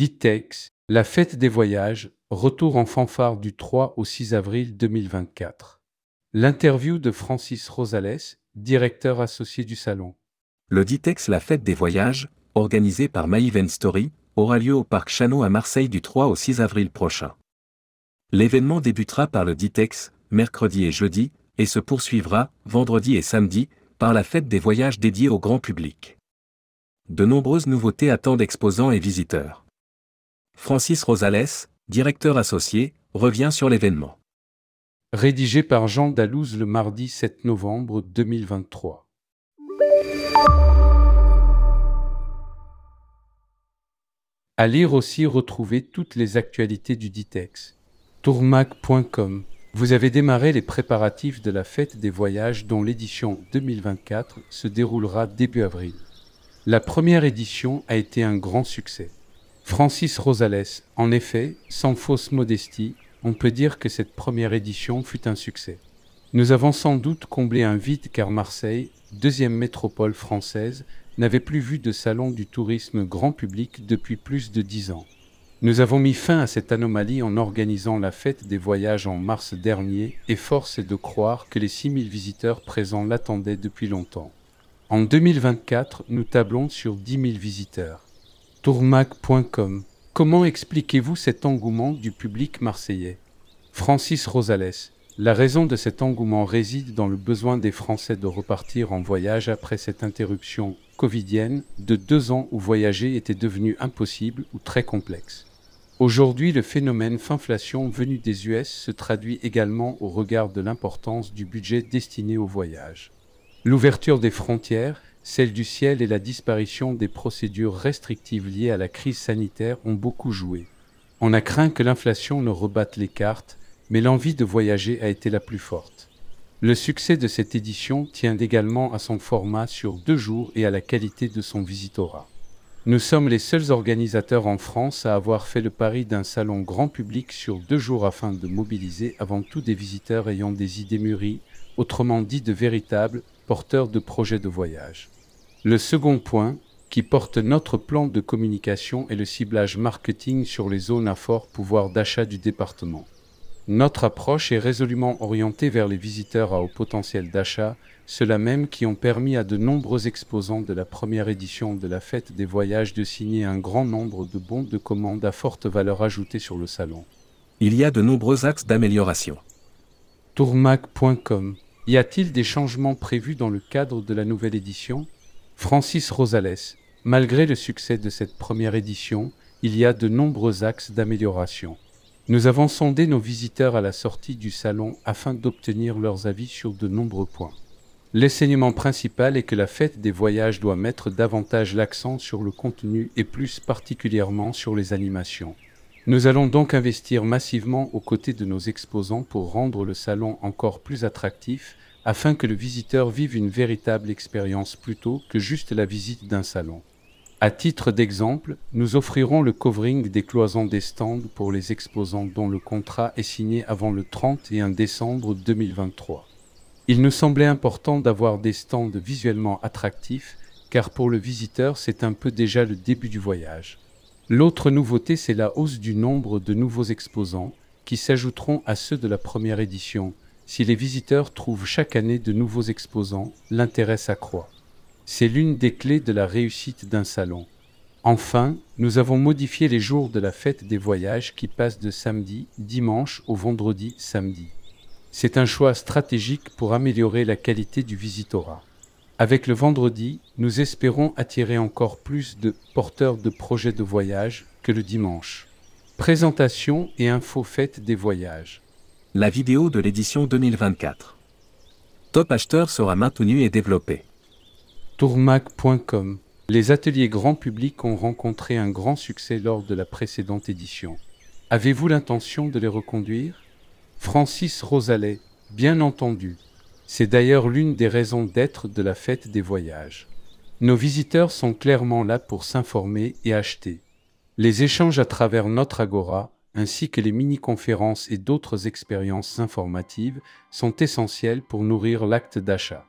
Ditex, la fête des voyages, retour en fanfare du 3 au 6 avril 2024. L'interview de Francis Rosales, directeur associé du salon. Le Ditex La Fête des Voyages, organisé par My Event Story, aura lieu au Parc Chano à Marseille du 3 au 6 avril prochain. L'événement débutera par le Ditex, mercredi et jeudi, et se poursuivra, vendredi et samedi, par la fête des voyages dédiée au grand public. De nombreuses nouveautés attendent exposants et visiteurs. Francis Rosales, directeur associé, revient sur l'événement. Rédigé par Jean Dalouse le mardi 7 novembre 2023. À lire aussi retrouver toutes les actualités du Ditex. tourmac.com. Vous avez démarré les préparatifs de la fête des voyages dont l'édition 2024 se déroulera début avril. La première édition a été un grand succès. Francis Rosales, en effet, sans fausse modestie, on peut dire que cette première édition fut un succès. Nous avons sans doute comblé un vide car Marseille, deuxième métropole française, n'avait plus vu de salon du tourisme grand public depuis plus de dix ans. Nous avons mis fin à cette anomalie en organisant la fête des voyages en mars dernier et force est de croire que les 6000 visiteurs présents l'attendaient depuis longtemps. En 2024, nous tablons sur 10 000 visiteurs. Tourmac.com Comment expliquez-vous cet engouement du public marseillais? Francis Rosales La raison de cet engouement réside dans le besoin des Français de repartir en voyage après cette interruption covidienne de deux ans où voyager était devenu impossible ou très complexe. Aujourd'hui, le phénomène finflation venu des US se traduit également au regard de l'importance du budget destiné au voyage. L'ouverture des frontières, celle du ciel et la disparition des procédures restrictives liées à la crise sanitaire ont beaucoup joué. On a craint que l'inflation ne rebatte les cartes, mais l'envie de voyager a été la plus forte. Le succès de cette édition tient également à son format sur deux jours et à la qualité de son visitorat. Nous sommes les seuls organisateurs en France à avoir fait le pari d'un salon grand public sur deux jours afin de mobiliser avant tout des visiteurs ayant des idées mûries, autrement dit de véritables porteurs de projets de voyage. Le second point, qui porte notre plan de communication, est le ciblage marketing sur les zones à fort pouvoir d'achat du département. Notre approche est résolument orientée vers les visiteurs à haut potentiel d'achat ceux-là même qui ont permis à de nombreux exposants de la première édition de la Fête des Voyages de signer un grand nombre de bons de commande à forte valeur ajoutée sur le salon. Il y a de nombreux axes d'amélioration. Tourmac.com Y a-t-il des changements prévus dans le cadre de la nouvelle édition? Francis Rosales Malgré le succès de cette première édition, il y a de nombreux axes d'amélioration. Nous avons sondé nos visiteurs à la sortie du salon afin d'obtenir leurs avis sur de nombreux points. L'enseignement principal est que la fête des voyages doit mettre davantage l'accent sur le contenu et plus particulièrement sur les animations. Nous allons donc investir massivement aux côtés de nos exposants pour rendre le salon encore plus attractif afin que le visiteur vive une véritable expérience plutôt que juste la visite d'un salon. À titre d'exemple, nous offrirons le covering des cloisons des stands pour les exposants dont le contrat est signé avant le 31 décembre 2023. Il nous semblait important d'avoir des stands visuellement attractifs, car pour le visiteur, c'est un peu déjà le début du voyage. L'autre nouveauté, c'est la hausse du nombre de nouveaux exposants, qui s'ajouteront à ceux de la première édition. Si les visiteurs trouvent chaque année de nouveaux exposants, l'intérêt s'accroît. C'est l'une des clés de la réussite d'un salon. Enfin, nous avons modifié les jours de la fête des voyages qui passent de samedi, dimanche au vendredi, samedi. C'est un choix stratégique pour améliorer la qualité du visitorat. Avec le vendredi, nous espérons attirer encore plus de porteurs de projets de voyage que le dimanche. Présentation et info faites des voyages. La vidéo de l'édition 2024. Top acheteur sera maintenu et développé. Tourmac.com Les ateliers grand public ont rencontré un grand succès lors de la précédente édition. Avez-vous l'intention de les reconduire? Francis Rosalet, bien entendu. C'est d'ailleurs l'une des raisons d'être de la fête des voyages. Nos visiteurs sont clairement là pour s'informer et acheter. Les échanges à travers notre agora, ainsi que les mini-conférences et d'autres expériences informatives, sont essentiels pour nourrir l'acte d'achat.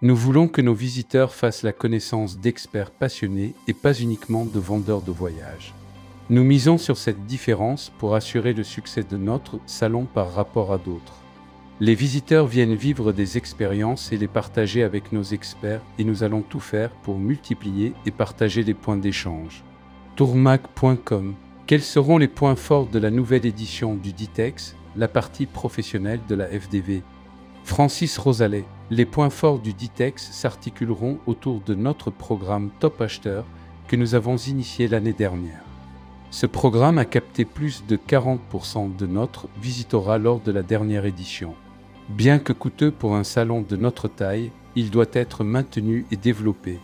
Nous voulons que nos visiteurs fassent la connaissance d'experts passionnés et pas uniquement de vendeurs de voyages. Nous misons sur cette différence pour assurer le succès de notre salon par rapport à d'autres. Les visiteurs viennent vivre des expériences et les partager avec nos experts et nous allons tout faire pour multiplier et partager les points d'échange. Tourmac.com Quels seront les points forts de la nouvelle édition du Ditex, la partie professionnelle de la FDV Francis Rosalet Les points forts du Ditex s'articuleront autour de notre programme Top Acheteur que nous avons initié l'année dernière. Ce programme a capté plus de 40% de notre visitora lors de la dernière édition. Bien que coûteux pour un salon de notre taille, il doit être maintenu et développé.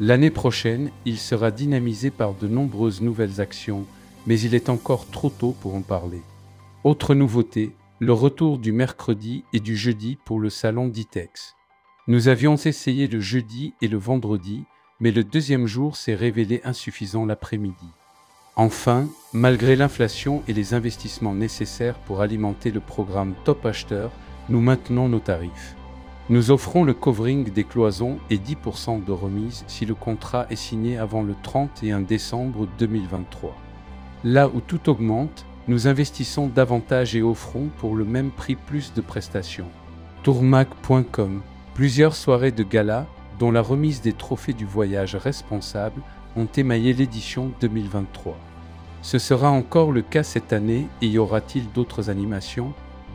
L'année prochaine, il sera dynamisé par de nombreuses nouvelles actions, mais il est encore trop tôt pour en parler. Autre nouveauté, le retour du mercredi et du jeudi pour le salon d'ITEX. Nous avions essayé le jeudi et le vendredi, mais le deuxième jour s'est révélé insuffisant l'après-midi. Enfin, malgré l'inflation et les investissements nécessaires pour alimenter le programme Top Acheteur, nous maintenons nos tarifs. Nous offrons le covering des cloisons et 10% de remise si le contrat est signé avant le 31 décembre 2023. Là où tout augmente, nous investissons davantage et offrons pour le même prix plus de prestations. Tourmac.com Plusieurs soirées de gala, dont la remise des trophées du voyage responsable, ont émaillé l'édition 2023. Ce sera encore le cas cette année et y aura-t-il d'autres animations?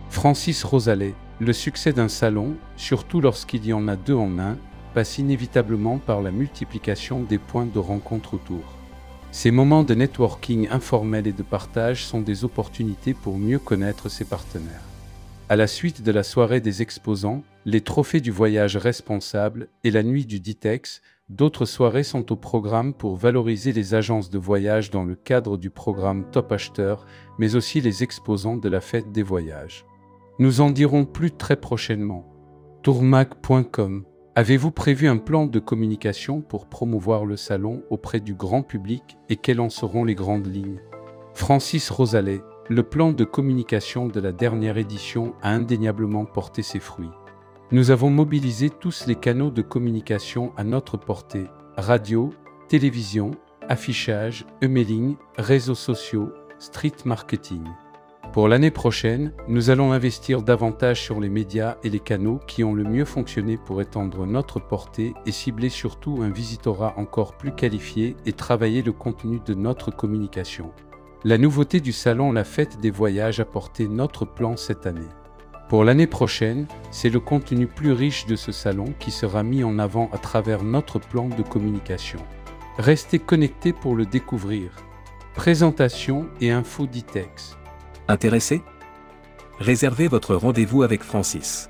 Francis Rosalet, le succès d'un salon, surtout lorsqu'il y en a deux en un, passe inévitablement par la multiplication des points de rencontre autour. Ces moments de networking informel et de partage sont des opportunités pour mieux connaître ses partenaires. À la suite de la soirée des exposants, les trophées du voyage responsable et la nuit du Ditex, D'autres soirées sont au programme pour valoriser les agences de voyage dans le cadre du programme Top Acheteur, mais aussi les exposants de la fête des voyages. Nous en dirons plus très prochainement. Tourmac.com Avez-vous prévu un plan de communication pour promouvoir le salon auprès du grand public et quelles en seront les grandes lignes? Francis Rosalet, le plan de communication de la dernière édition a indéniablement porté ses fruits. Nous avons mobilisé tous les canaux de communication à notre portée, radio, télévision, affichage, emailing, réseaux sociaux, street marketing. Pour l'année prochaine, nous allons investir davantage sur les médias et les canaux qui ont le mieux fonctionné pour étendre notre portée et cibler surtout un visitorat encore plus qualifié et travailler le contenu de notre communication. La nouveauté du salon La Fête des Voyages a porté notre plan cette année. Pour l'année prochaine, c'est le contenu plus riche de ce salon qui sera mis en avant à travers notre plan de communication. Restez connectés pour le découvrir. Présentation et info d'ITEX. Intéressé? Réservez votre rendez-vous avec Francis.